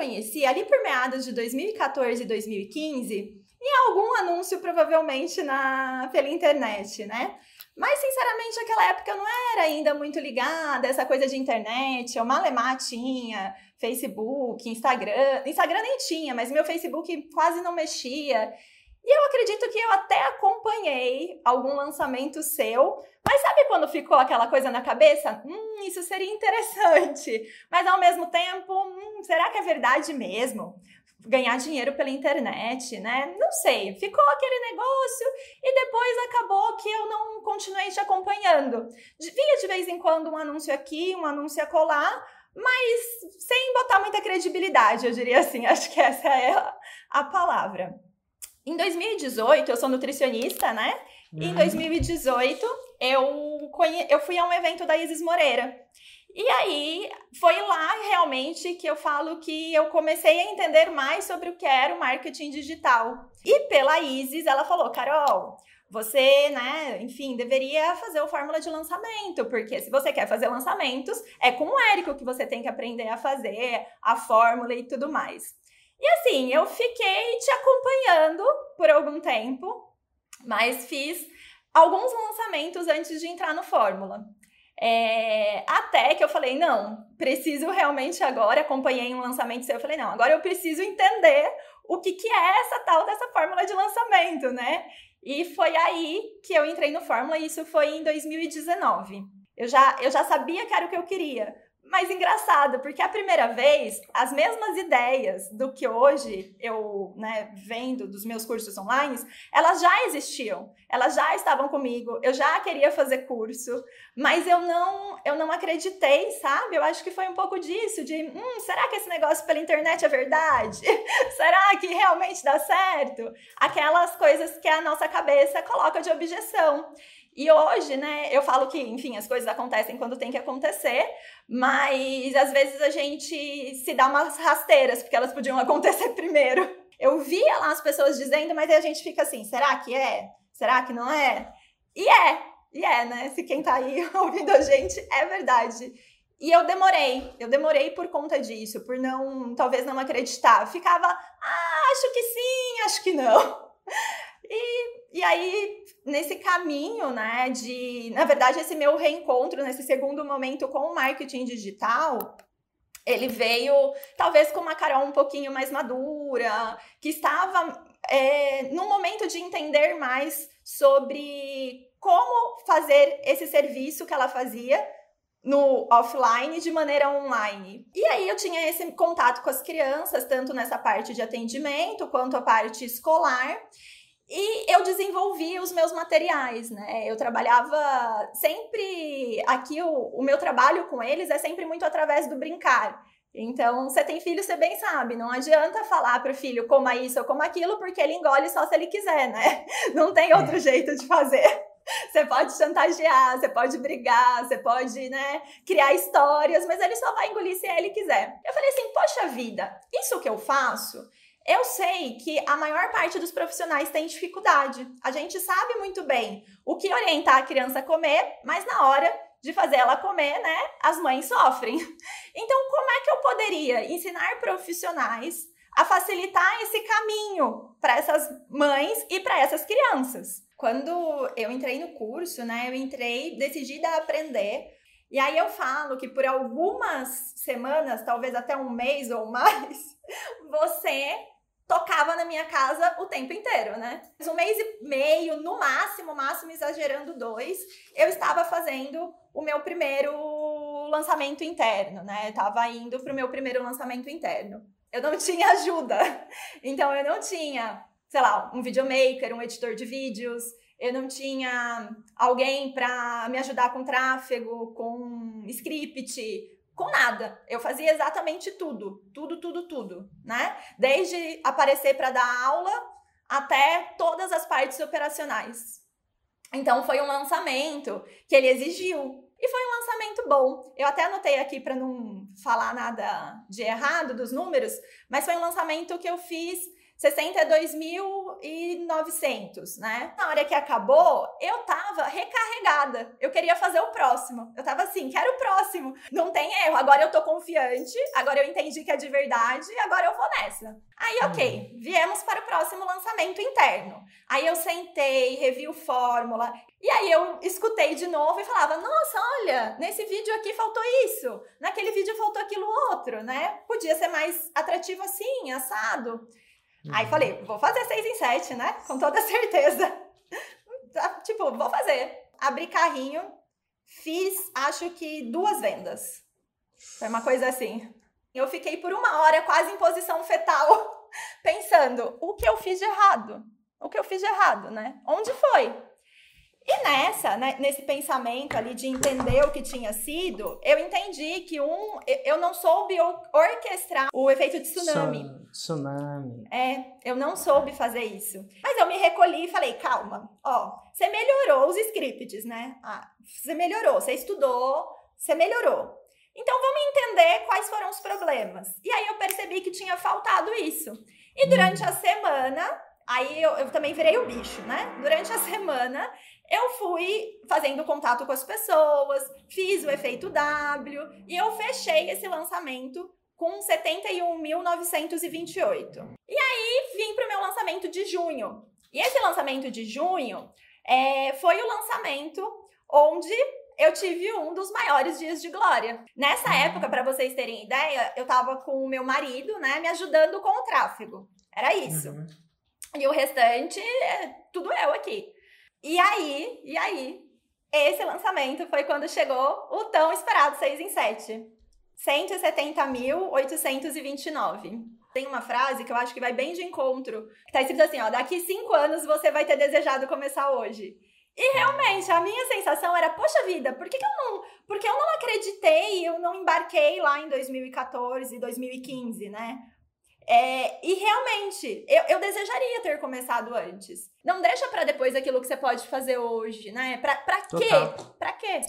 conheci ali por meados de 2014 e 2015 em algum anúncio, provavelmente na, pela internet, né? Mas, sinceramente, naquela época eu não era ainda muito ligada essa coisa de internet. Eu malemar tinha Facebook, Instagram. Instagram nem tinha, mas meu Facebook quase não mexia. E eu acredito que eu até acompanhei algum lançamento seu, mas sabe quando ficou aquela coisa na cabeça? Hum, isso seria interessante. Mas ao mesmo tempo, hum, será que é verdade mesmo? Ganhar dinheiro pela internet, né? Não sei. Ficou aquele negócio e depois acabou que eu não continuei te acompanhando. Via de vez em quando um anúncio aqui, um anúncio acolá, mas sem botar muita credibilidade, eu diria assim. Acho que essa é a, a palavra. Em 2018, eu sou nutricionista, né? Uhum. Em 2018, eu, conhe... eu fui a um evento da Isis Moreira. E aí, foi lá realmente que eu falo que eu comecei a entender mais sobre o que era o marketing digital. E pela Isis, ela falou: Carol, você, né, enfim, deveria fazer o fórmula de lançamento, porque se você quer fazer lançamentos, é com o Érico que você tem que aprender a fazer a fórmula e tudo mais. E assim, eu fiquei te acompanhando por algum tempo, mas fiz alguns lançamentos antes de entrar no Fórmula. É, até que eu falei, não, preciso realmente agora, acompanhei um lançamento seu, eu falei, não, agora eu preciso entender o que, que é essa tal dessa fórmula de lançamento, né? E foi aí que eu entrei no Fórmula, e isso foi em 2019. Eu já, eu já sabia que era o que eu queria, mas engraçado, porque a primeira vez, as mesmas ideias do que hoje eu, né, vendo dos meus cursos online, elas já existiam, elas já estavam comigo, eu já queria fazer curso, mas eu não, eu não acreditei, sabe? Eu acho que foi um pouco disso, de, hum, será que esse negócio pela internet é verdade? será que realmente dá certo? Aquelas coisas que a nossa cabeça coloca de objeção. E hoje, né, eu falo que, enfim, as coisas acontecem quando tem que acontecer, mas às vezes a gente se dá umas rasteiras, porque elas podiam acontecer primeiro. Eu via lá as pessoas dizendo, mas aí a gente fica assim, será que é? Será que não é? E é, e é, né? Se quem tá aí ouvindo a gente, é verdade. E eu demorei, eu demorei por conta disso, por não, talvez não acreditar. Eu ficava, ah, acho que sim, acho que não. E, e aí, nesse caminho, né, de, na verdade, esse meu reencontro, nesse segundo momento com o marketing digital, ele veio talvez com uma Carol um pouquinho mais madura, que estava é, num momento de entender mais sobre como fazer esse serviço que ela fazia no offline de maneira online. E aí eu tinha esse contato com as crianças, tanto nessa parte de atendimento quanto a parte escolar. E eu desenvolvi os meus materiais, né? Eu trabalhava sempre. Aqui, o, o meu trabalho com eles é sempre muito através do brincar. Então, você tem filho, você bem sabe, não adianta falar para o filho coma isso ou coma aquilo, porque ele engole só se ele quiser, né? Não tem outro é. jeito de fazer. Você pode chantagear, você pode brigar, você pode, né, criar histórias, mas ele só vai engolir se ele quiser. Eu falei assim, poxa vida, isso que eu faço, eu sei que a maior parte dos profissionais tem dificuldade. A gente sabe muito bem o que orientar a criança a comer, mas na hora de fazer ela comer, né, as mães sofrem. Então, como é que eu poderia ensinar profissionais a facilitar esse caminho para essas mães e para essas crianças? Quando eu entrei no curso, né, eu entrei decidida a aprender e aí eu falo que por algumas semanas, talvez até um mês ou mais, você tocava na minha casa o tempo inteiro, né? Um mês e meio, no máximo, máximo exagerando dois, eu estava fazendo o meu primeiro lançamento interno, né? Eu tava indo pro meu primeiro lançamento interno. Eu não tinha ajuda. Então eu não tinha, sei lá, um videomaker, um editor de vídeos, eu não tinha alguém para me ajudar com tráfego, com script, com nada. Eu fazia exatamente tudo, tudo, tudo, tudo, né? Desde aparecer para dar aula até todas as partes operacionais. Então foi um lançamento que ele exigiu e foi um lançamento bom. Eu até anotei aqui para não falar nada de errado dos números, mas foi um lançamento que eu fiz 62 mil 4,900, né? Na hora que acabou, eu tava recarregada. Eu queria fazer o próximo. Eu tava assim, quero o próximo. Não tem erro. Agora eu tô confiante, agora eu entendi que é de verdade, agora eu vou nessa. Aí, ok, uhum. viemos para o próximo lançamento interno. Aí eu sentei, revi o fórmula, e aí eu escutei de novo e falava: Nossa, olha, nesse vídeo aqui faltou isso, naquele vídeo faltou aquilo outro, né? Podia ser mais atrativo assim, assado. Uhum. Aí falei: Vou fazer seis em sete, né? Com toda certeza. Tá, tipo, vou fazer. Abri carrinho, fiz acho que duas vendas. Foi uma coisa assim. Eu fiquei por uma hora quase em posição fetal, pensando: o que eu fiz de errado? O que eu fiz de errado, né? Onde foi? E nessa, né, nesse pensamento ali de entender o que tinha sido, eu entendi que um, eu não soube orquestrar o efeito de tsunami. Tsunami. É, eu não soube fazer isso. Mas eu me recolhi e falei, calma, ó, você melhorou os scripts, né? Ah, você melhorou, você estudou, você melhorou. Então vamos entender quais foram os problemas. E aí eu percebi que tinha faltado isso. E durante a semana, aí eu, eu também virei o bicho, né? Durante a semana, eu fui fazendo contato com as pessoas, fiz o efeito W e eu fechei esse lançamento com 71.928. E aí vim para o meu lançamento de junho. E esse lançamento de junho é, foi o lançamento onde eu tive um dos maiores dias de glória. Nessa época, para vocês terem ideia, eu tava com o meu marido, né, me ajudando com o tráfego. Era isso. Uhum. E o restante, é tudo eu aqui. E aí, e aí, esse lançamento foi quando chegou o tão esperado 6 em 7. 170.829. Tem uma frase que eu acho que vai bem de encontro, que tá escrito assim, ó, daqui cinco anos você vai ter desejado começar hoje. E realmente, a minha sensação era, poxa vida, por que, que eu não. Porque eu não acreditei, eu não embarquei lá em 2014, 2015, né? É, e realmente, eu, eu desejaria ter começado antes. Não deixa para depois aquilo que você pode fazer hoje, né? Pra, pra quê? Pra quê?